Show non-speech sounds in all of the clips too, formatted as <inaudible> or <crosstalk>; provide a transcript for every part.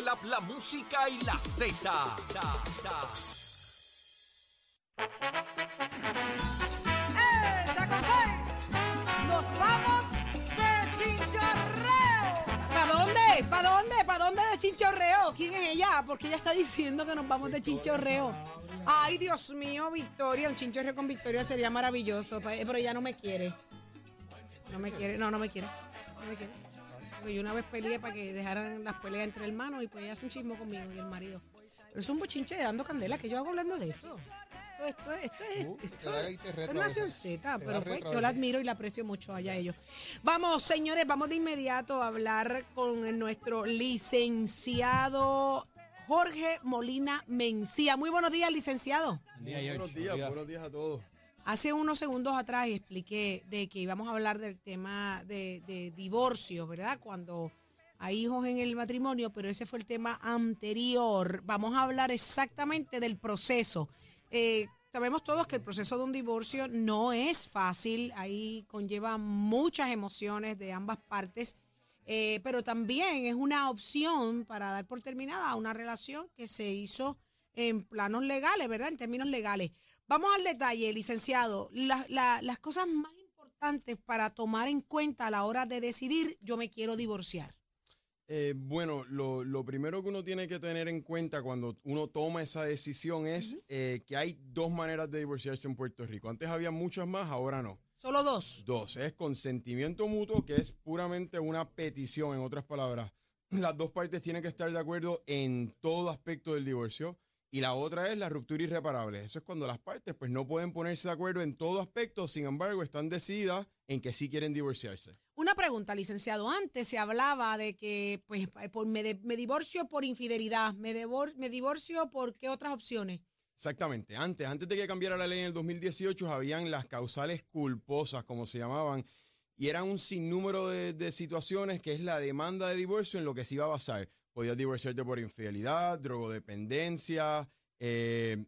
La, la música y la Z. Da, da. ¡Eh! ¡Nos vamos de chinchorreo! ¿Para dónde? ¿Para dónde? ¿Para dónde de chinchorreo? ¿Quién es ella? Porque ella está diciendo que nos vamos de chinchorreo. Ay, Dios mío, Victoria. Un chinchorreo con Victoria sería maravilloso. Pero ella no me quiere. No me quiere. No, no me quiere. No me quiere. Porque yo una vez peleé para que dejaran las peleas entre hermanos y pues ella hace un chismo conmigo y el marido. Pero es un bochinche de dando candela que yo hago hablando de eso. Esto, esto, esto es, Uh, esto, te esto es Nación. Z, pero pues yo la admiro y la aprecio mucho allá ellos. Vamos, señores, vamos de inmediato a hablar con nuestro licenciado Jorge Molina Mencía. Muy buenos días, licenciado. Buenos días, buenos días a todos. Hace unos segundos atrás expliqué de que íbamos a hablar del tema de, de divorcio, ¿verdad? Cuando hay hijos en el matrimonio, pero ese fue el tema anterior. Vamos a hablar exactamente del proceso. Eh, sabemos todos que el proceso de un divorcio no es fácil, ahí conlleva muchas emociones de ambas partes, eh, pero también es una opción para dar por terminada una relación que se hizo en planos legales, ¿verdad? En términos legales. Vamos al detalle, licenciado. La- la- las cosas más importantes para tomar en cuenta a la hora de decidir, yo me quiero divorciar. Eh, bueno, lo, lo primero que uno tiene que tener en cuenta cuando uno toma esa decisión es eh, que hay dos maneras de divorciarse en Puerto Rico. Antes había muchas más, ahora no. Solo dos. Dos, es consentimiento mutuo, que es puramente una petición, en otras palabras. Las dos partes tienen que estar de acuerdo en todo aspecto del divorcio. Y la otra es la ruptura irreparable. Eso es cuando las partes pues no pueden ponerse de acuerdo en todo aspecto, sin embargo están decididas en que sí quieren divorciarse. Una pregunta, licenciado. Antes se hablaba de que pues, por, me, de- me divorcio por infidelidad, me, devor- me divorcio por qué otras opciones. Exactamente. Antes, antes de que cambiara la ley en el 2018, habían las causales culposas, como se llamaban, y eran un sinnúmero de, de situaciones que es la demanda de divorcio en lo que se iba a basar. Podías divorciarte por infidelidad, drogodependencia, eh,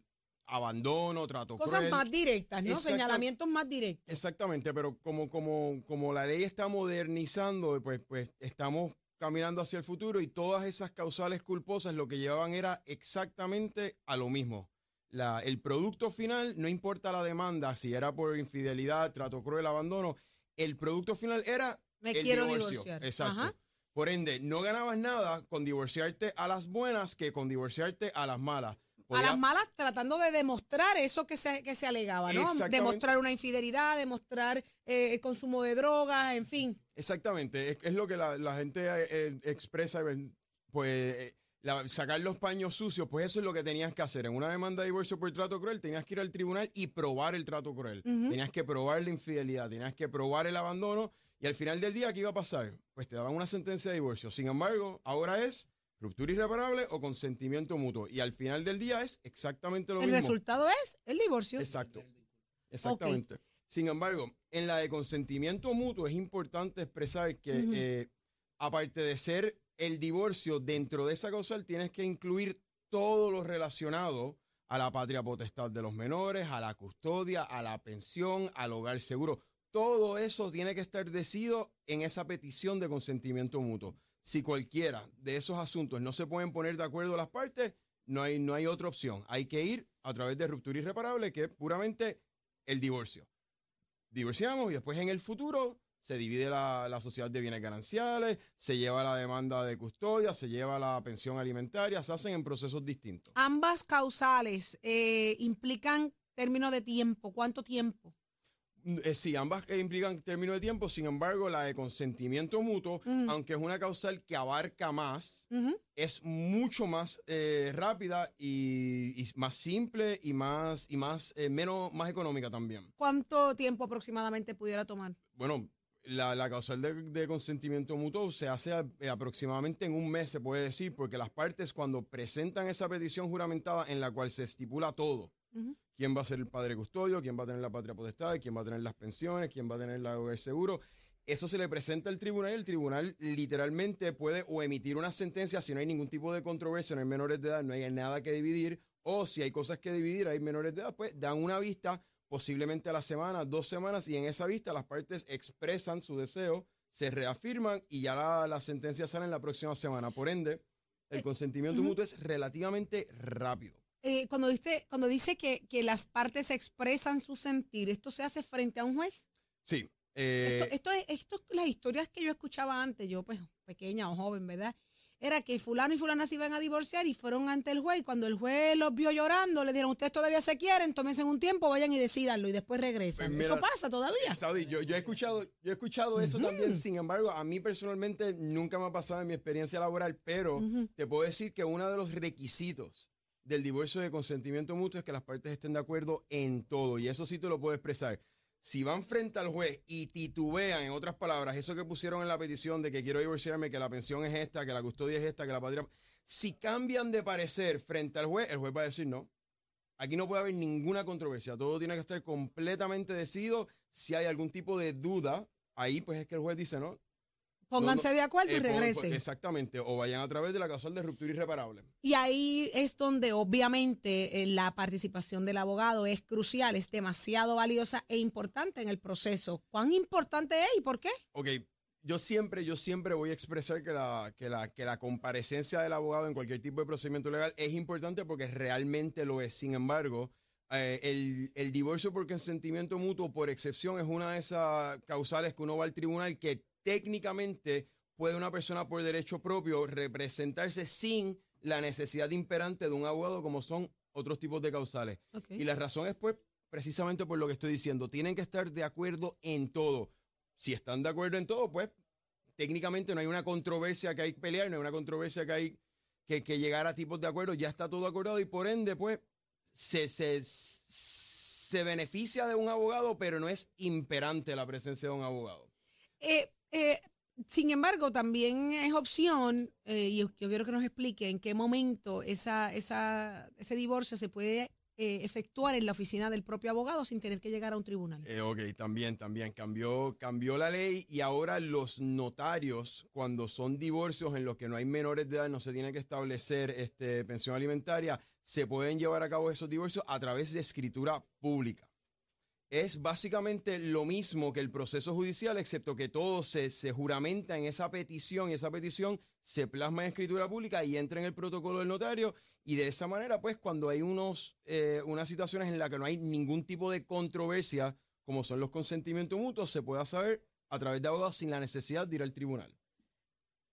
abandono, trato Cosas cruel. más directas, ¿no? Exacta- Señalamientos más directos. Exactamente, pero como, como, como la ley está modernizando, pues, pues estamos caminando hacia el futuro y todas esas causales culposas lo que llevaban era exactamente a lo mismo. La, el producto final, no importa la demanda, si era por infidelidad, trato cruel, abandono, el producto final era Me el quiero divorcio. divorciar. Exacto. Ajá. Por ende, no ganabas nada con divorciarte a las buenas que con divorciarte a las malas. A las malas tratando de demostrar eso que se, que se alegaba, ¿no? Demostrar una infidelidad, demostrar eh, el consumo de drogas, en fin. Exactamente, es, es lo que la, la gente eh, eh, expresa, pues eh, la- sacar los paños sucios, pues eso es lo que tenías que hacer. En una demanda de divorcio por trato cruel, tenías que ir al tribunal y probar el trato cruel. Tenías que probar la infidelidad, tenías que probar el abandono y al final del día, ¿qué iba a pasar? Pues te daban una sentencia de divorcio. Sin embargo, ahora es ruptura irreparable o consentimiento mutuo. Y al final del día es exactamente lo el mismo. resultado es el divorcio. Exacto. Exactamente. Sin embargo, en la de consentimiento mutuo es importante expresar que, eh, aparte de ser el divorcio, dentro de esa causal tienes que incluir todo lo relacionado a la patria potestad de los menores, a la custodia, a la pensión, al hogar seguro. Todo eso tiene que estar decidido en esa petición de consentimiento mutuo. Si cualquiera de esos asuntos no se pueden poner de acuerdo las partes, no hay, no hay otra opción. Hay que ir a través de ruptura irreparable, que es puramente el divorcio. Divorciamos y después en el futuro se divide la, la sociedad de bienes gananciales, se lleva la demanda de custodia, se lleva la pensión alimentaria, se hacen en procesos distintos. Ambas causales eh, implican término de tiempo. ¿Cuánto tiempo? Eh, sí, ambas eh, implican término de tiempo, sin embargo, la de consentimiento mutuo, Ujú. aunque es una causal que abarca más, Ujú. es mucho más eh, rápida y, y más simple y más, y más, eh, menos, más económica también. ¿Cuánto tiempo aproximadamente pudiera tomar? Bueno, La, la causal de, de consentimiento mutuo se hace a- eh, aproximadamente en un mes, se puede decir, porque las partes cuando presentan esa petición juramentada en la cual se estipula todo, Ujú. Quién va a ser el padre custodio, quién va a tener la patria potestad, quién va a tener las pensiones, quién va a tener la, el seguro, eso se le presenta al tribunal y el tribunal literalmente puede o emitir una sentencia si no hay ningún tipo de controversia, no hay menores de edad, no hay nada que dividir, o si hay cosas que dividir, hay menores de edad, pues dan una vista posiblemente a la semana, dos semanas, y en esa vista las partes expresan su deseo, se reafirman y ya la, la sentencia sale en la próxima semana. Por ende, el consentimiento ujú. mutuo es relativamente rápido. Eh, cuando, dice, cuando dice que, que las partes expresan su sentir, ¿esto se hace frente a un juez? Sí. eh, esto, esto, es, esto, las historias que yo escuchaba antes, yo pues pequeña o joven, ¿verdad? Era que fulano y fulana se iban a divorciar y fueron ante el juez. Y cuando el juez los vio llorando, le dijeron, ustedes todavía se quieren, tómense un tiempo, vayan y decidanlo y después regresan. Pues Eso mira, pasa todavía. Saudi, yo, yo he escuchado, yo he escuchado eso también, sin embargo, a mí personalmente nunca me ha pasado en mi experiencia laboral, pero Ujú. te puedo decir que uno de los requisitos del divorcio de consentimiento mutuo es que las partes estén de acuerdo en todo, y eso sí te lo puedo expresar. Si van frente al juez y titubean, en otras palabras, eso que pusieron en la petición de que quiero divorciarme, que la pensión es esta, que la custodia es esta, que la patria... Si cambian de parecer frente al juez, el juez va a decir no. Aquí no puede haber ninguna controversia. Todo tiene que estar completamente decidido. Si hay algún tipo de duda, ahí pues es que el juez dice no. Pónganse no, de acuerdo y eh, regresen. exactamente. O vayan a través de la causal de ruptura irreparable. Y ahí es donde obviamente eh, la participación del abogado es crucial, es demasiado valiosa e importante en el proceso. ¿Cuán importante es y por qué? Ok, yo siempre, yo siempre voy a expresar que la, que la, que la comparecencia del abogado en cualquier tipo de procedimiento legal es importante porque realmente lo es. Sin embargo, eh, el, el divorcio por consentimiento mutuo, por excepción, es una de esas causales que uno va al tribunal que técnicamente puede una persona por derecho propio representarse sin la necesidad imperante de un abogado como son otros tipos de causales. Y la razón es pues precisamente por lo que estoy diciendo. Tienen que estar de acuerdo en todo. Si están de acuerdo en todo, pues técnicamente no hay una controversia que hay que pelear, no hay una controversia que hay que, que llegar a tipos de acuerdo, ya está todo acordado y por ende, pues se, se, se beneficia de un abogado, pero no es imperante la presencia de un abogado. Eh, eh, sin embargo, también es opción, eh, y yo, quiero que nos explique en qué momento esa, esa, ese divorcio se puede eh, efectuar en la oficina del propio abogado sin tener que llegar a un tribunal. Eh, ok, también, también. Cambió, cambió la ley y ahora los notarios, cuando son divorcios en los que no hay menores de edad, no se tiene que establecer este, pensión alimentaria, se pueden llevar a cabo esos divorcios a través de escritura pública. Es básicamente lo mismo que el proceso judicial, excepto que todo se, se juramenta en esa petición y esa petición se plasma en escritura pública y entra en el protocolo del notario y de esa manera, pues, cuando hay unos, eh, unas situaciones en las que no hay ningún tipo de controversia, como son los consentimientos mutuos, se pueda saber a través de abogados sin la necesidad de ir al tribunal.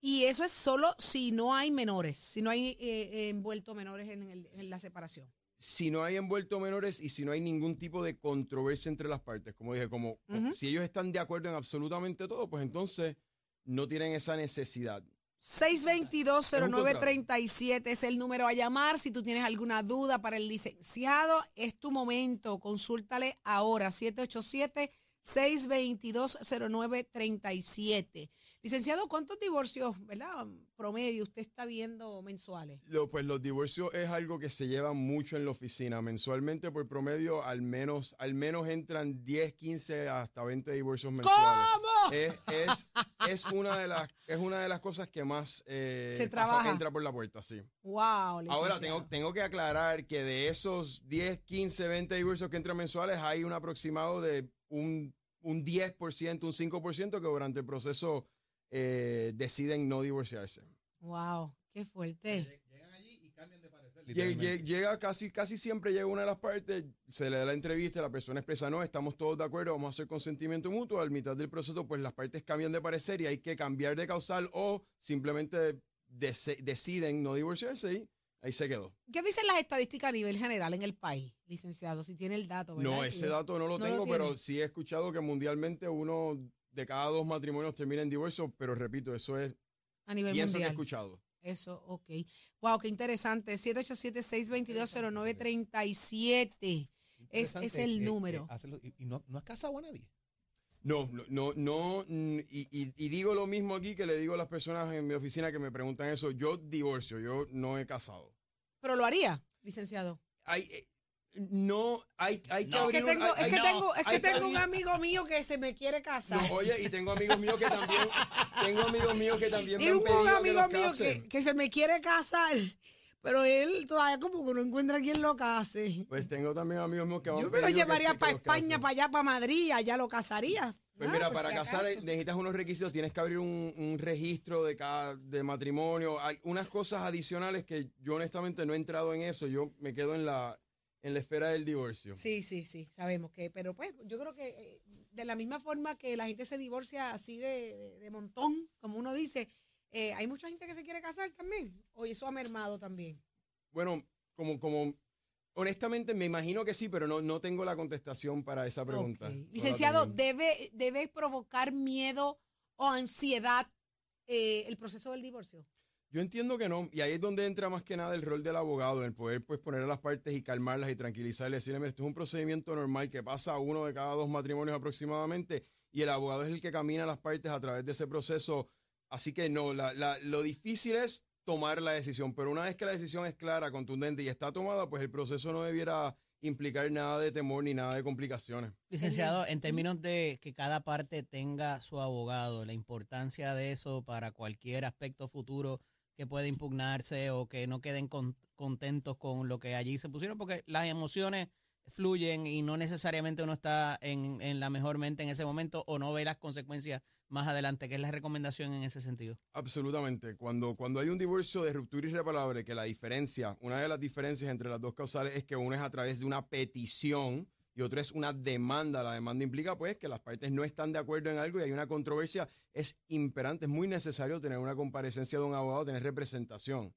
Y eso es solo si no hay menores, si no hay eh, eh, envuelto menores en, el- en la separación. Si no hay envuelto menores y si no hay ningún tipo de controversia entre las partes, como dije, como si ellos están de acuerdo en absolutamente todo, pues entonces no tienen esa necesidad. 622-0937 es el número a llamar. Si tú tienes alguna duda para el licenciado, es tu momento. Consúltale ahora, 787-622-0937. Licenciado, ¿cuántos divorcios, verdad, promedio usted está viendo mensuales? Lo- pues los divorcios es algo que se lleva mucho en la oficina. Mensualmente, por promedio, al menos, al menos entran 10, 15, hasta 20 divorcios mensuales. ¿Cómo? Es, es, es una de las, es una de las cosas que más eh, Se pasa- trabaja. entra por la puerta, sí. Wow, Ahora tengo, tengo que aclarar que de esos 10, 15, 20 divorcios que entran mensuales, hay un aproximado de un, un 10%, un 5% que durante el proceso eh, deciden no divorciarse. Wow, qué fuerte. Llegan allí y cambian de parecer. Lle- literalmente. lle- Llega casi, casi siempre llega una de las partes, se le da la entrevista, la persona expresa, no, estamos todos de acuerdo, vamos a hacer consentimiento mutuo, al mitad del proceso, pues las partes cambian de parecer y hay que cambiar de causal o simplemente deciden no divorciarse y ahí se quedó. ¿Qué dicen las estadísticas a nivel general en el país, licenciado? Si tiene el dato, ¿verdad? No, ese dato no lo No lo tengo, pero tiene. sí he escuchado que mundialmente uno de cada dos matrimonios termina en divorcio, pero repito, eso es A nivel pienso que he mundial. escuchado. Eso, ok. Wow, qué interesante. 787-622-0937. Es, Interesante es el que- número. hacerlo- y y no, no has casado a nadie. No, no, no, no, mm, y, y- y digo lo mismo aquí que le digo a las personas en mi oficina que me preguntan eso. Yo divorcio, yo no he casado. Pero lo haría, licenciado. Hay, eh, no, hay, hay que No. Es que abrir un- tengo, hay- es que tengo, es que tengo un abrir- amigo mío que se me quiere casar. No, oye, y tengo amigos míos que también, tengo amigos míos que también me y han un, pedido amigo mío que, que se me quiere casar, pero él todavía como que no encuentra quien lo case. Pues tengo también amigos míos que me han Yo me lo llevaría sí, para España, para allá, para Madrid, allá lo casaría. Pues Ah, mira, para si casar acaso. necesitas unos requisitos, tienes que abrir un, un registro de cada de matrimonio, hay unas cosas adicionales que yo honestamente no he entrado en eso, yo me quedo en la en la esfera del divorcio. Sí, sí, sí, sabemos que, pero pues yo creo que eh, de la misma forma que la gente se divorcia así de, de- de montón, como uno dice, eh, hay mucha gente que se quiere casar también, o eso ha mermado también. Bueno, como como honestamente me imagino que sí, pero no no tengo la contestación para esa pregunta. No Licenciado. ¿debe, ¿debe provocar miedo o ansiedad eh, el proceso del divorcio? Yo entiendo que no, y ahí es donde entra más que nada el rol del abogado, en el poder pues poner a las partes y calmarlas y tranquilizarles, decirle, mira, esto es un procedimiento normal que pasa a uno de cada dos matrimonios aproximadamente, y el abogado es el que camina a las partes a través de ese proceso. Así que no, la- la- lo difícil es tomar la decisión, pero una vez que la decisión es clara, contundente y está tomada, pues el proceso no debiera implicar nada de temor ni nada de complicaciones. Licenciado, en términos de que cada parte tenga su abogado, la importancia de eso para cualquier aspecto futuro que pueda impugnarse o que no queden con- contentos con lo que allí se pusieron, porque las emociones fluyen y no necesariamente uno está en, en la mejor mente en ese momento o no ve las consecuencias más adelante, que es la recomendación en ese sentido. Absolutamente. Cuando, cuando hay un divorcio de ruptura irreparable, que la diferencia, una de las diferencias entre las dos causales es que uno es a través de una petición y otro es una demanda. La demanda implica pues que las partes no están de acuerdo en algo y hay una controversia. Es imperante, es muy necesario tener una comparecencia de un abogado, tener representación.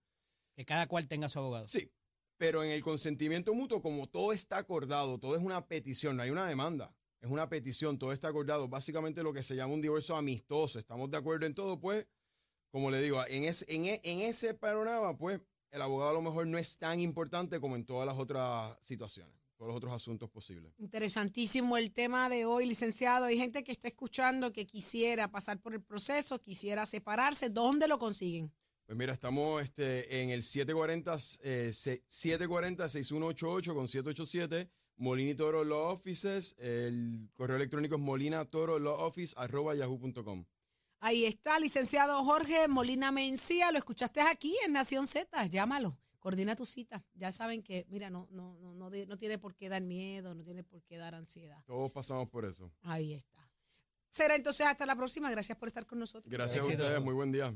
Que cada cual tenga su abogado. Sí, pero en el consentimiento mutuo, como todo está acordado, todo es una petición, no hay una demanda. Es una petición, todo está acordado. Básicamente lo que se llama un divorcio amistoso. Estamos de acuerdo en todo, pues, como le digo, en e- en ese panorama, pues, el abogado a lo mejor no es tan importante como en todas las otras situaciones, todos los otros asuntos posibles. Interesantísimo el tema de hoy, licenciado. Hay gente que está escuchando que quisiera pasar por el proceso, quisiera separarse. ¿Dónde lo consiguen? Pues mira, estamos este, en el 740, eh, se- 740-6188 con 787, Molina y Toro Law Offices. El correo electrónico es molinatoro.lawoffice.yahoo.com. Ahí está, licenciado Jorge Molina Mencía. Lo escuchaste aquí en Nación Z. Llámalo. Coordina tu cita. Ya saben que, mira, no, no, no, no, tiene por qué dar miedo, no tiene por qué dar ansiedad. Todos pasamos por eso. Ahí está. Será entonces hasta la próxima. Gracias por estar con nosotros. Gracias a ustedes, muy buen día.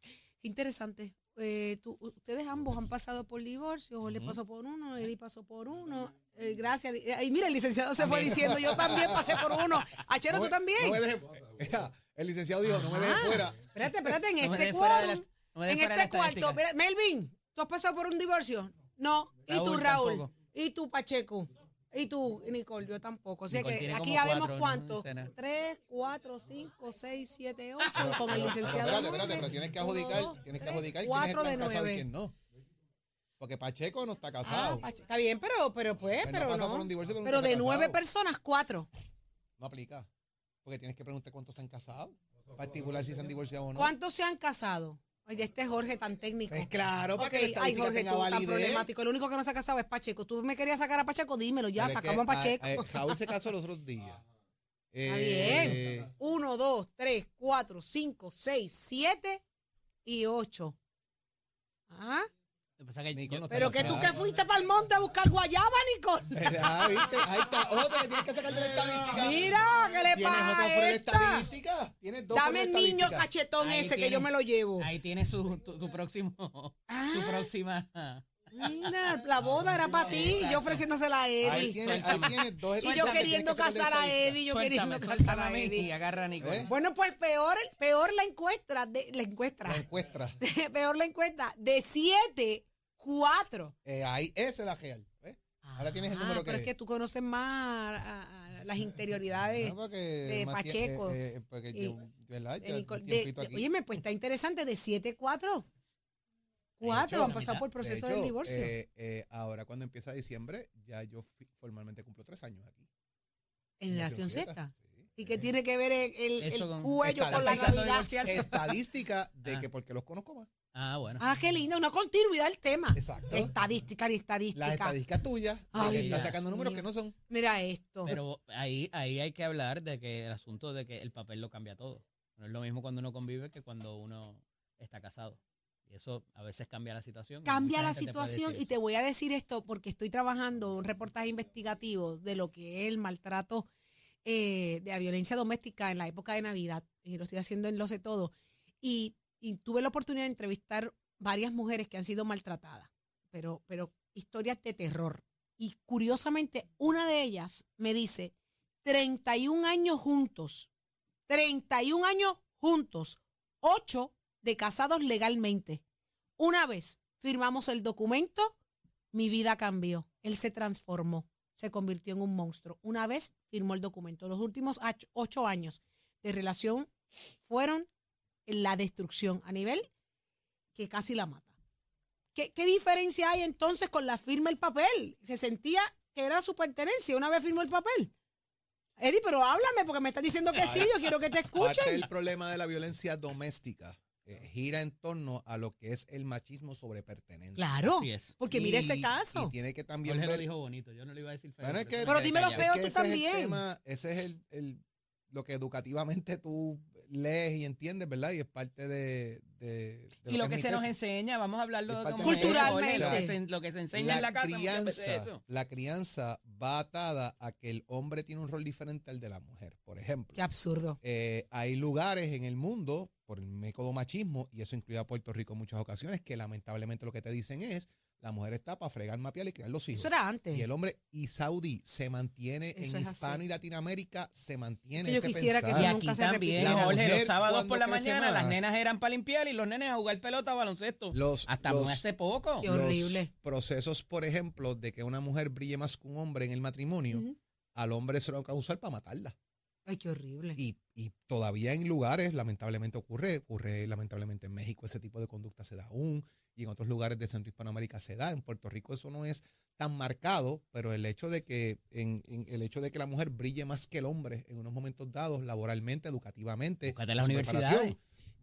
Qué interesante. Eh, tú- ustedes ambos han pasado por divorcio, Jorge pasó por uno, Eddie pasó por uno. Eh, gracias. Eh, Y mira, el licenciado se fue diciendo, yo también pasé por uno. <laughs> Achero, No tú me- también. no me deje <laughs> el licenciado dijo, no me deje Ah, fuera. Espérate, espérate, en <laughs> No este dejes no en este cuarto, mira, Melvin, ¿tú has pasado por un divorcio? No. ¿Y tú, Raúl, tampoco. ¿Y tú, Pacheco? ¿Y tú, Nicole? Yo tampoco. O sea Nicole que aquí ya vemos cuatro, ¿no? cuántos. Tres, cuatro, cinco, seis, siete, ocho, con el Pero licenciado. espérate, Jorge. espérate, pero tienes que Uno, adjudicar, dos, tienes que tres, adjudicar quién es cuatro de está casado y nueve. quién no. Porque Pacheco no está Ah, casado. Pache- está bien, pero, pero pues, Pues no pero pasa no. por un divorcio, pero pero de nueve casado. personas, cuatro. No aplica. Porque tienes que preguntar cuántos se han casado. Para estipular si se han divorciado o no. ¿Cuántos se han casado? Oye, este Jorge tan técnico. Pues claro, para que la ay, Jorge, tenga tú tan problemático. El único que no se ha casado es Pacheco. Tú me querías sacar a Pacheco, dímelo ya, Pero es que, sacamos a Pacheco. ah, eh, <laughs> Raúl se casó los otros días. Está Eh, bien. Uno, dos, tres, cuatro, cinco, seis, siete y ocho. Ah, Pasa es que yo- no pero que tú que fuiste para el monte a buscar guayaba, Nicole. <laughs> Ah, ¿viste? Ahí está. Otro que tienes que sacar de la estadística. Mira, ¿qué le ¿Tienes pasa otro a fuera de esta? estadística? ¿Tienes dos Dame el de niño estadística? cachetón Ahí ese que tiene- yo me lo llevo. Ahí tienes su, tu, tu próximo, Ah. tu próxima. Mira, la boda era para ti, y yo ofreciéndosela a Ahí Eddie. tienes, ahí tienes dos Y yo estadísticas que queriendo tienes que sacar de casar a estadística. Eddie, yo Suéltame, queriendo casar suéltame a a mí y Eddie. agarra a Nicole. ¿Eh? Bueno, pues peor, peor la encuesta, de, la encuesta, La encuesta. <laughs> peor la encuesta, de siete, cuatro. Eh, ahí, esa es la real. Ahora tienes el Ah, número que pero es que tú conoces más a- a las interioridades Ah, porque de Pacheco eh, eh, porque y- yo, ¿verdad? de. Óyeme, pues está interesante, de siete, cuatro. Cuatro hecho, han pasado por el De proceso hecho, del divorcio. eh, eh, ahora cuando empieza diciembre, ya yo formalmente cumplo tres años aquí. Generación Z. sí. ¿Y qué tiene que ver el, cuello con la Estadística. Navidad? Estadística de Ah. que porque los conozco más. Ah, bueno. Ah, qué lindo, una continuidad del tema. Exacto. Estadística ni estadística. Las estadísticas tuyas, Ay, que está sacando números que no son. Mira esto. Pero ahí, ahí hay que hablar de que el asunto de que el papel lo cambia todo. No es lo mismo cuando uno convive que cuando uno está casado. Y eso a veces cambia la situación. y Cambia la te situación y te voy a decir esto porque estoy trabajando un reportaje investigativo de lo que es el maltrato eh, de la violencia doméstica en la época de Navidad. Y lo estoy haciendo en Lo sé todo. Y, y tuve la oportunidad de entrevistar varias mujeres que han sido maltratadas, pero, pero historias de terror. Y curiosamente, una de ellas me dice, 31 años juntos, 31 años juntos, 8 de casados legalmente. Una vez firmamos el documento, mi vida cambió. Él se transformó, se convirtió en un monstruo. Una vez firmó el documento. Los últimos ach- ocho años de relación fueron la destrucción a nivel que casi la mata. ¿Qué, qué diferencia hay entonces con la firma del papel? Se sentía que era su pertenencia una vez firmó el papel. Eddie, pero háblame porque me estás diciendo que sí, yo quiero que te Parte escuchen. del problema de la violencia doméstica eh, gira en torno a lo que es el machismo sobre pertenencia. Claro, Así es. porque mire ese caso. Y tiene que también Jorge lo ver dijo bonito, yo no le iba a decir feo. Bueno, es que- Pero dímelo feo que tú ese también. Es el tema, ese es el, el- lo que educativamente tú lees y entiendes, ¿verdad? Y es parte de, de- de Y lo que se nos enseña, vamos a hablarlo de- Culturalmente. Lo que, se, lo que se enseña en la casa crianza, eso. la crianza va atada a que el hombre tiene un rol diferente al de la mujer. Por ejemplo, Qué absurdo. eh, hay lugares en el mundo, por el método machismo, y eso incluye a Puerto Rico en muchas ocasiones, que lamentablemente lo que te dicen es, la mujer está para fregar, mapear y criar los hijos. Eso era antes. Y el hombre, y Saudí se mantiene Eso en hispano así. y Latinoamérica, se mantiene yo ese quisiera que Y eso nunca aquí se también. La Jorge, mujer, los sábados por la mañana las nenas eran para limpiar y los nenes a jugar pelota, baloncesto. Los, Hasta los- hace poco. Qué los horrible. procesos, por ejemplo, de que una mujer brille más que un hombre en el matrimonio, al hombre se lo va a usar para matarla. Ay, qué horrible. Y, y todavía en lugares, lamentablemente ocurre, ocurre lamentablemente en México ese tipo de conducta se da aún, y en otros lugares de Centro Hispanoamérica se da. En Puerto Rico eso no es tan marcado, pero el hecho de que en, en- el hecho de que la mujer brille más que el hombre en unos momentos dados, laboralmente, educativamente, en universidades. preparación,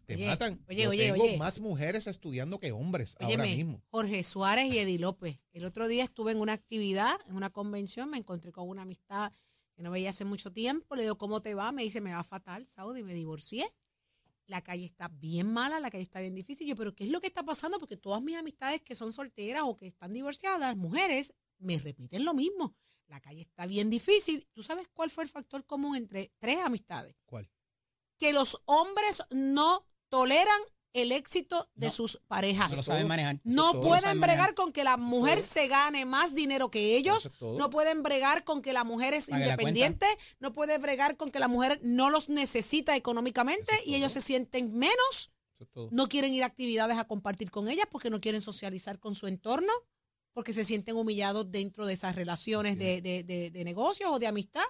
te Oye, matan. oye, Yo oye, tengo oye. más mujeres estudiando que hombres ahora mismo. Jorge Suárez y Eddie López. El otro día estuve en una actividad, en una convención, me encontré con una amistad que no veía hace mucho tiempo. Le digo, ¿cómo te va? Me dice, me va fatal, Saudi, me divorcié. La calle está bien mala, la calle está bien difícil. Yo, ¿pero qué es lo que está pasando? Porque todas mis amistades que son solteras o que están divorciadas, mujeres, me repiten lo mismo. La calle está bien difícil. ¿Tú sabes cuál fue el factor común entre tres amistades? ¿Cuál? Que los hombres no toleran el éxito de No. sus parejas. No lo saben manejar. No todo. pueden saben bregar manejar. con que la mujer todo. se gane más dinero que ellos. Es. No pueden bregar con que la mujer es Pague independiente. No puede bregar con que la mujer no los necesita económicamente es y ellos se sienten menos. Eso es todo. No quieren ir a actividades a compartir con ellas porque no quieren socializar con su entorno. Porque se sienten humillados dentro de esas relaciones de, de, de- de negocios o de amistad.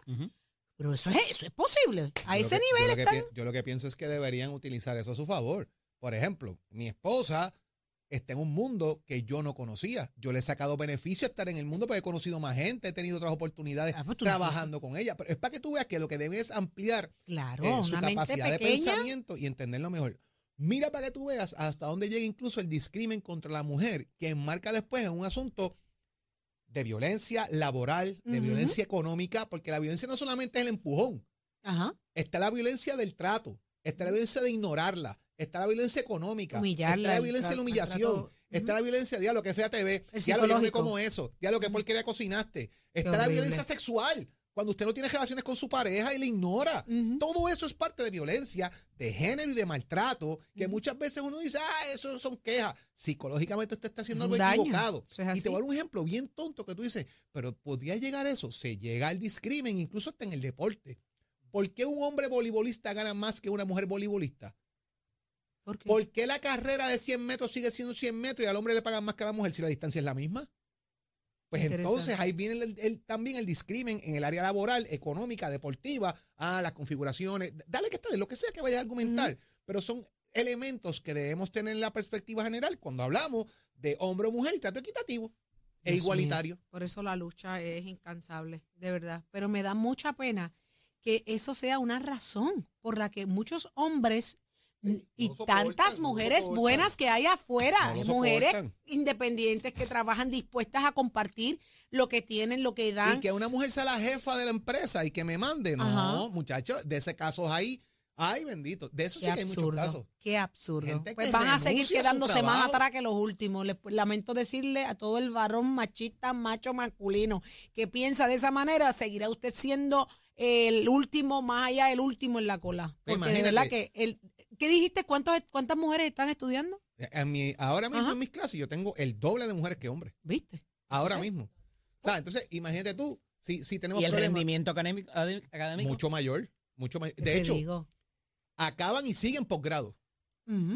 Pero eso es, eso es posible. A Yo ese que- nivel yo lo, que yo lo que pienso es que deberían utilizar eso a su favor. Por ejemplo, mi esposa está en un mundo que yo no conocía. Yo le he sacado beneficio a estar en el mundo porque he conocido más gente, he tenido otras oportunidades Ah, pues no trabajando con ella. Pero es para que tú veas que lo que debe es ampliar Claro, eh, su capacidad de pensamiento y entenderlo mejor. Mira para que tú veas hasta dónde llega incluso el discrimen contra la mujer, que enmarca después en un asunto de violencia laboral, de violencia económica, porque la violencia no solamente es el empujón, Ajá. Está la violencia del trato, está la violencia de ignorarla, está la violencia económica, Humillarla, está la violencia de la humillación, está la violencia, diablo, que fea te ve, diablo, psicológico. como eso, diablo, que porquería cocinaste, está la horrible. violencia sexual, cuando usted no tiene relaciones con su pareja y le ignora. Todo eso es parte de violencia de género y de maltrato, que muchas veces uno dice, ah, eso son quejas. Psicológicamente usted está haciendo algo daño. equivocado. Es Y te voy a dar un ejemplo bien tonto que tú dices, pero podría llegar a eso. Se llega al discrimen, incluso hasta en el deporte. ¿Por qué un hombre voleibolista gana más que una mujer voleibolista? ¿Por qué? ¿Por qué la carrera de 100 metros sigue siendo 100 metros y al hombre le pagan más que a la mujer si la distancia es la misma? Pues entonces ahí viene el- el- también el discrimen en el área laboral, económica, deportiva, a las configuraciones. Dale que está, lo que sea que vayas a argumentar, pero son elementos que debemos tener en la perspectiva general cuando hablamos de hombre o mujer y trato equitativo e Dios igualitario. Por eso la lucha es incansable, de verdad. Pero me da mucha pena que eso sea una razón por la que muchos hombres y no lo soportan, tantas mujeres buenas que hay afuera, No mujeres soportan. independientes que trabajan dispuestas a compartir lo que tienen, lo que dan. Y que una mujer sea la jefa de la empresa y que me mande. No, muchachos, de ese caso ahí, ay, bendito. De eso sí que hay muchos casos. qué absurdo. Gente Pues van a seguir quedándose más atrás que los últimos. Les lamento decirle a todo el varón machista, macho masculino que piensa de esa manera, seguirá usted siendo el último, más allá del último en la cola. Porque de verdad que el, ¿qué dijiste? ¿Cuántos, ¿Cuántas mujeres están estudiando? En mi- ahora mismo Ajá. en mis clases yo tengo el doble de mujeres que hombres. ¿Viste? Ahora Sí. mismo. O sea, entonces, imagínate tú, si, si tenemos Y el problemas rendimiento académico. académico. mucho mayor, mucho mayor. ¿Qué De hecho, digo? acaban y siguen posgrado.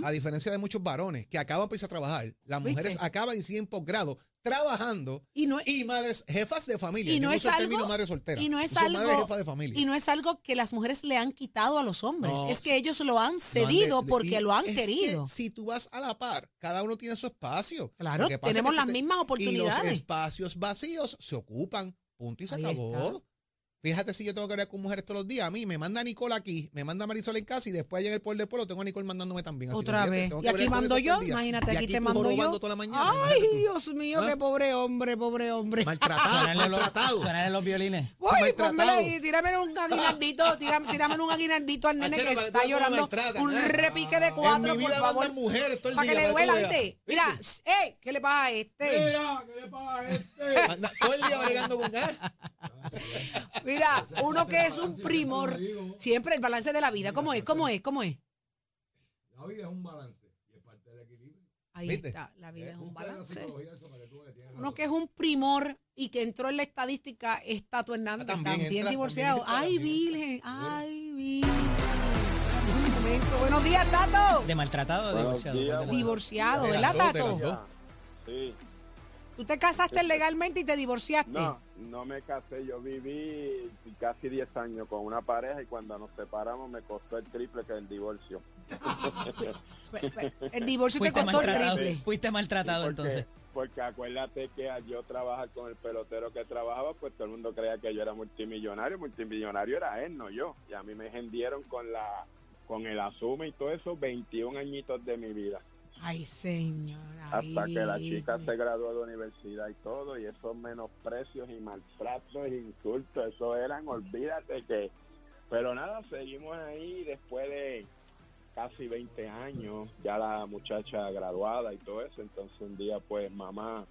A diferencia de muchos varones que acaban pues, a trabajar, las ¿Viste? mujeres acaban y siguen posgrado trabajando Y no, y madres jefas de familia. Y Yo no es algo- madre soltera. y no es algo- jefa de familia. y no es algo que las mujeres le han quitado a los hombres. No, es que ellos lo han cedido de- porque y lo han es que querido. si tú vas a la par, cada uno tiene su espacio. Claro, tenemos las te- mismas Y los oportunidades. espacios vacíos se ocupan. Punto y se Ahí acabó. está. Fíjate si yo tengo que hablar con mujeres todos los días. A mí me manda Nicole aquí, me manda Marisol en casa y después llega el pueblo del pueblo, tengo a Nicole mandándome también. Así, Otra vez. Y aquí mando yo, imagínate, aquí te mando yo. toda la mañana. Ay. Dios mío, ¿Ah? qué pobre hombre, pobre hombre. Maltratado, maltratado. sonarle los violines. Uy, tírame un aguinaldito, tírame, un aguinaldito al <laughs> nene Achero, que está llorando. Un ¿eh? repique de En cuatro, mi por vida favor. mandan mujeres todo el Para que le duela, tú veas. ¿viste? Mira, eh, ¿qué le pasa a este? Mira, ¿qué le pasa a este? <laughs> Todo el día bregando con gas. <laughs> Mira, uno que es un primor, siempre el balance de la vida. ¿Cómo es? ¿Cómo es? ¿Cómo es? La vida es un balance y es parte del equilibrio. Ahí está, la vida es un balance. Uno que es un primor y que entró en la estadística es Tato Hernández, Ah, también también, entra, divorciado. ay, virgen, ay, virgen. Un momento. Buenos días, Tato. De maltratado divorciado. Divorciado, ¿verdad, Tato? Sí, Tú te casaste legalmente y te divorciaste. no, no me casé, yo viví casi 10 años con una pareja y cuando nos separamos me costó el triple que el divorcio. <laughs> Pues, pues, El divorcio te costó el maltratado, triple. fuiste maltratado porque, entonces. Porque acuérdate que al yo trabajar con el pelotero que trabajaba, pues todo el mundo creía que yo era multimillonario, multimillonario era él, no yo. Y a mí me vendieron con la con el asume y todo eso 21 añitos de mi vida. Ay, señor. ay, hasta que la chica se graduó de universidad y todo, y esos menosprecios y maltratos e insultos, eso eran, olvídate que... Pero nada, seguimos ahí después de casi 20 años, ya la muchacha graduada y todo eso, entonces un día pues mamá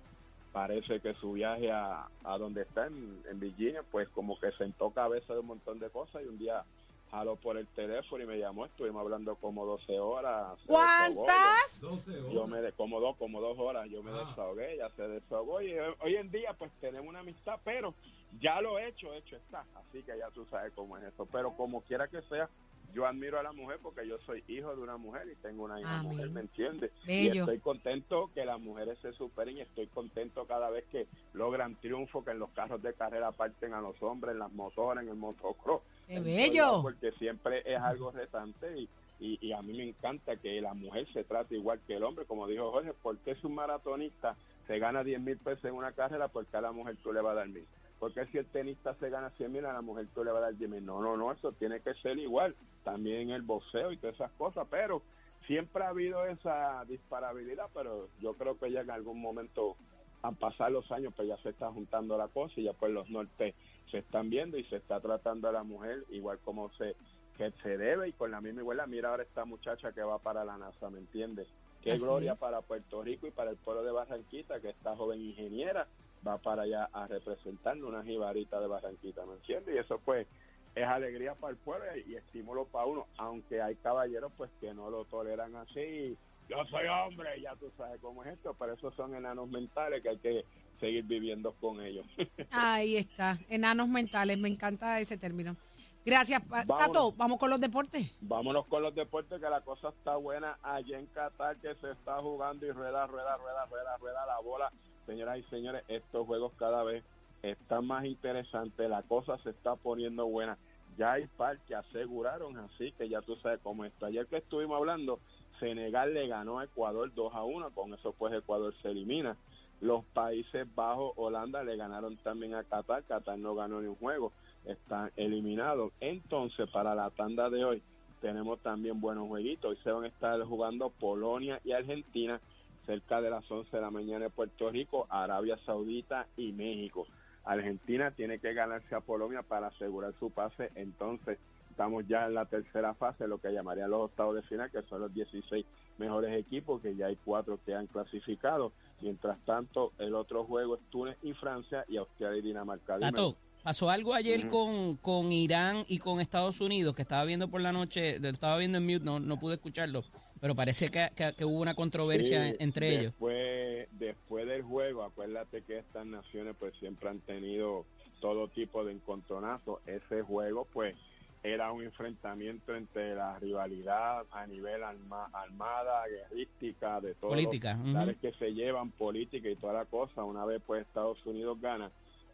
parece que su viaje a, a donde está en, en Virginia, pues como que sentó cabeza de un montón de cosas y un día jaló por el teléfono y me llamó, estuvimos hablando como 12 horas. ¿Cuántas? 12 horas. yo me de, como dos como dos horas yo me Ah. desahogué ya se desahogó y hoy, hoy en día pues tenemos una amistad pero ya lo he hecho hecho está así que ya tú sabes cómo es eso pero como quiera que sea yo admiro a la mujer porque yo soy hijo de una mujer y tengo una hija Amén. mujer me entiendes y estoy contento que las mujeres se superen y estoy contento cada vez que logran triunfo que en los carros de carrera parten a los hombres en las motoras en el motocross ¡Qué bello! Porque siempre es algo retante y, y, y a mí me encanta que la mujer se trate igual que el hombre. Como dijo Jorge, ¿por qué si un maratonista se gana 10 mil pesos en una carrera, porque a la mujer tú le vas a dar mil? Porque si el tenista se gana 100 mil, a la mujer tú le vas a dar 10 mil. No, no, no, eso tiene que ser igual. También el boxeo y todas esas cosas, pero siempre ha habido esa disparabilidad, pero yo creo que ya en algún momento, al pasar los años, pues ya se está juntando la cosa y ya pues los nortes se están viendo y se está tratando a la mujer igual como se que se debe y con la misma igualdad. Mira ahora esta muchacha que va para la NASA, ¿me entiendes? Qué Así gloria es. para Puerto Rico y para el pueblo de Barranquita, que esta joven ingeniera va para allá a representarnos una jibarita de Barranquita, ¿me entiendes? Y eso pues es alegría para el pueblo y, y estímulo para uno, aunque hay caballeros pues que no lo toleran así. Yo soy hombre, ya tú sabes cómo es esto, pero esos son enanos mentales que hay que seguir viviendo con ellos. <laughs> Ahí está, enanos mentales, me encanta ese término. Gracias, Vámonos. Tato. Vamos con los deportes. Vámonos con los deportes, que la cosa está buena allá en Qatar, que se está jugando y rueda, rueda, rueda, rueda, rueda la bola. Señoras y señores, estos juegos cada vez están más interesantes, la cosa se está poniendo buena. Ya hay par que aseguraron, así que ya tú sabes cómo está. Ayer que estuvimos hablando, Senegal le ganó a Ecuador 2 a 1, con eso pues Ecuador se elimina. Los Países Bajos, Holanda le ganaron también a Qatar, Qatar no ganó ni un juego. están eliminados. Entonces, para la tanda de hoy, tenemos también buenos jueguitos. Hoy se van a estar jugando Polonia y Argentina cerca de las 11 de la mañana en Puerto Rico, Arabia Saudita y México. Argentina tiene que ganarse a Polonia para asegurar su pase, entonces estamos ya en la tercera fase, lo que llamarían los octavos de final, que son los 16 mejores equipos, que ya hay cuatro que han clasificado. Mientras tanto, el otro juego es Túnez y Francia y Australia y Dinamarca. Tato, pasó algo ayer con, con Irán y con Estados Unidos, que estaba viendo por la noche, lo estaba viendo en mute, no, no pude escucharlo, pero parece que, que- que hubo una controversia Sí, entre ellos. después, Después del juego, acuérdate que estas naciones pues siempre han tenido todo tipo de encontronazos. Ese juego pues era un enfrentamiento entre la rivalidad a nivel arma- armada, guerrística, de todos Política, los que se llevan, política y toda la cosa. Una vez pues Estados Unidos gana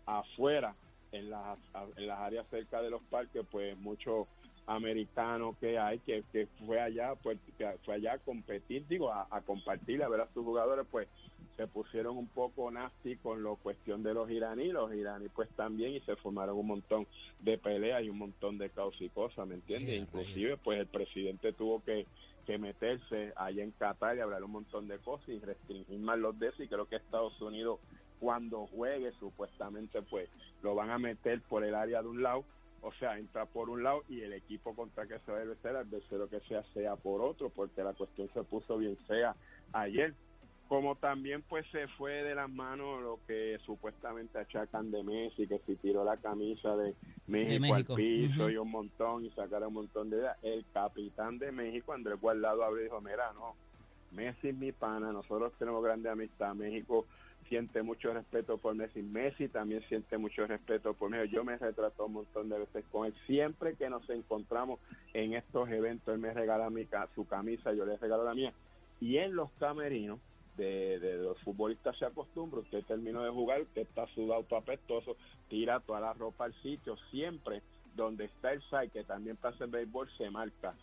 afuera, en las, en las áreas cerca de los parques, pues muchos americanos que hay que, que fue allá pues que fue allá a competir digo a, a compartir a ver a sus jugadores pues se pusieron un poco nasty con la cuestión de los iraníes los iraníes pues también y se formaron un montón de peleas y un montón de caos y cosas me entiendes inclusive pues el presidente tuvo que que meterse allá en Qatar y hablar un montón de cosas y restringir más los de eso y creo que Estados Unidos cuando juegue supuestamente pues lo van a meter por el área de un lado o sea, entra por un lado y el equipo contra que se va a ser, el tercero que sea, sea por otro, porque la cuestión se puso bien fea ayer. Como también pues se fue de las manos lo que supuestamente achacan de Messi, que si tiró la camisa de México, México, al piso y un montón y sacaron un montón de ideas. El capitán de México, Andrés Guardado, abrió y dijo, mira, no, Messi es mi pana, nosotros tenemos grande amistad, México siente mucho respeto por Messi, Messi también siente mucho respeto por mí, yo me retrato un montón de veces con él, siempre que nos encontramos en estos eventos, él me regala mi, su camisa, yo le regalo la mía, y en los camerinos de, de los futbolistas se acostumbra, usted terminó de jugar, usted está sudado, todo apestoso, tira toda la ropa al sitio, siempre donde está el site, que también pasa el béisbol, se marca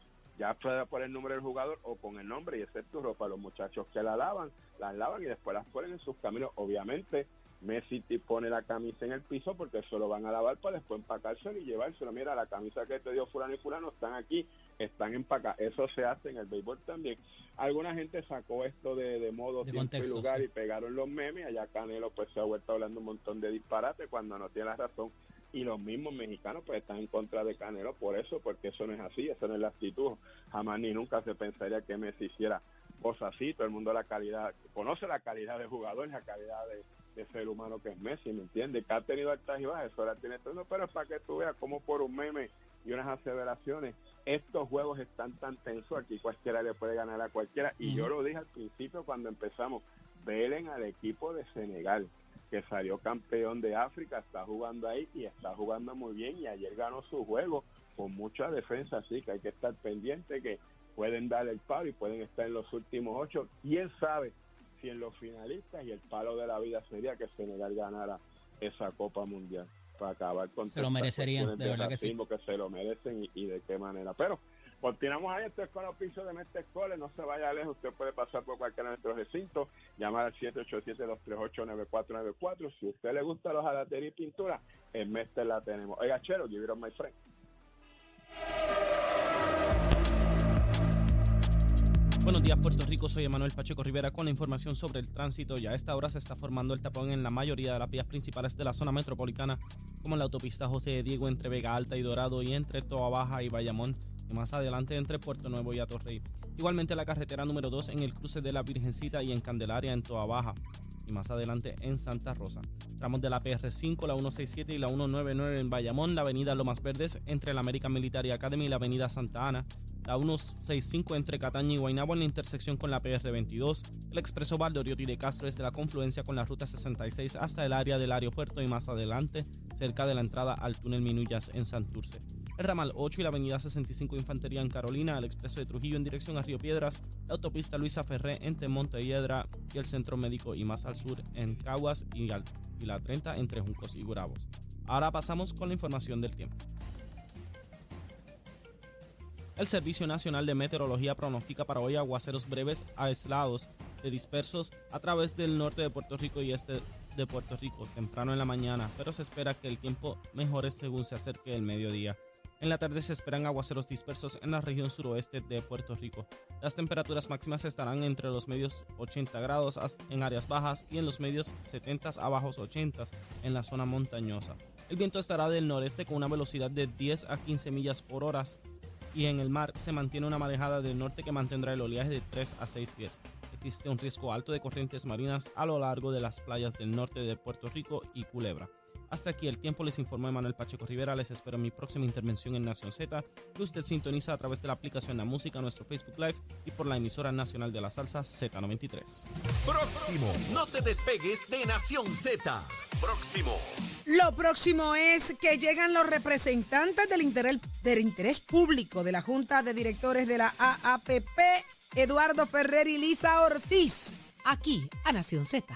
ya puede poner el número del jugador o con el nombre y tu ropa. Los muchachos que la lavan, las lavan y después las ponen en sus caminos. Obviamente, Messi te pone la camisa en el piso porque eso lo van a lavar para después empacárselo y llevárselo. Mira, la camisa que te dio fulano y fulano están aquí, están empacadas. Eso se hace en el béisbol también. Alguna gente sacó esto de, de modo, De tiempo contexto, y lugar sí. y pegaron los memes. Allá Canelo pues se ha vuelto hablando un montón de disparate cuando no tiene la razón y los mismos mexicanos pues están en contra de Canelo por eso, porque eso no es así, eso no es la actitud. Jamás ni nunca se pensaría que Messi hiciera cosas así. Todo el mundo la calidad, conoce la calidad de jugador, la calidad de, de ser humano que es Messi, ¿me entiendes? Que ha tenido altas y bajas, eso la tiene todo, pero es para que tú veas cómo por un meme y unas aseveraciones, estos juegos están tan tensos aquí, cualquiera le puede ganar a cualquiera. Y yo lo dije al principio cuando empezamos, velen al equipo de Senegal que salió campeón de África, está jugando ahí y está jugando muy bien y ayer ganó su juego con mucha defensa, así que hay que estar pendiente que pueden dar el palo y pueden estar en los últimos ocho. ¿Quién sabe si en los finalistas y el palo de la vida sería que Senegal ganara esa Copa Mundial para acabar con Se lo merecerían, de verdad que sí. que se lo merecen y, y de qué manera. Pero continuamos ahí, esto es con pisos de Mestre Cole, no se vaya lejos, usted puede pasar por cualquiera de nuestros recintos, llamar al 787-238-9444. Si a usted le gusta los jalatería y pintura, en Mestre la tenemos. Oiga, Chero, up, my friend. Buenos días Puerto Rico, soy Emanuel Pacheco Rivera con la información sobre el tránsito y a esta hora se está formando el tapón en la mayoría de las vías principales de la zona metropolitana como en la autopista José de Diego entre Vega Alta y Dorado y entre Toa Baja y Bayamón más adelante entre Puerto Nuevo y Atorrey. Igualmente la carretera número 2 en el cruce de la Virgencita y en Candelaria en Toa Baja y más adelante en Santa Rosa. Tramos de la PR5, la 167 y la 199 en Bayamón, la avenida Lomas Verdes entre la American Military Academy y la avenida Santa Ana, la 165 entre Cataña y Guaynabo en la intersección con la PR22, el expreso Valdoriotti de Castro desde la confluencia con la ruta 66 hasta el área del aeropuerto y más adelante cerca de la entrada al túnel Minullas en Santurce. Ramal 8 y la avenida 65 Infantería en Carolina, el expreso de Trujillo en dirección a Río Piedras, la autopista Luisa Ferré entre Montehiedra y el centro médico y más al sur en Caguas y, la 30 entre Juncos y Gurabos. Ahora pasamos con la información del tiempo. El Servicio Nacional de Meteorología pronostica para hoy aguaceros breves aislados de dispersos a través del norte de Puerto Rico y este de Puerto Rico temprano en la mañana, pero se espera que el tiempo mejore según se acerque el mediodía. En la tarde se esperan aguaceros dispersos en la región suroeste de Puerto Rico. Las temperaturas máximas estarán entre los medios 80 grados en áreas bajas y en los medios 70 a bajos 80 en la zona montañosa. El viento estará del noreste con una velocidad de 10 a 15 millas por hora y en el mar se mantiene una marejada del norte que mantendrá el oleaje de 3 a 6 pies. Existe un riesgo alto de corrientes marinas a lo largo de las playas del norte de Puerto Rico y Culebra. Hasta aquí el tiempo, les informó Manuel Pacheco Rivera. Les espero en mi próxima intervención en Nación Z, que usted sintoniza a través de la aplicación La Música, nuestro Facebook Live y por la emisora nacional de la salsa Z93. Próximo, no te despegues de Nación Z. Próximo. Lo próximo es que llegan los representantes del interés, del interés público de la Junta de Directores de la AAPP, Eduardo Ferrer y Lisa Ortiz, aquí a Nación Z.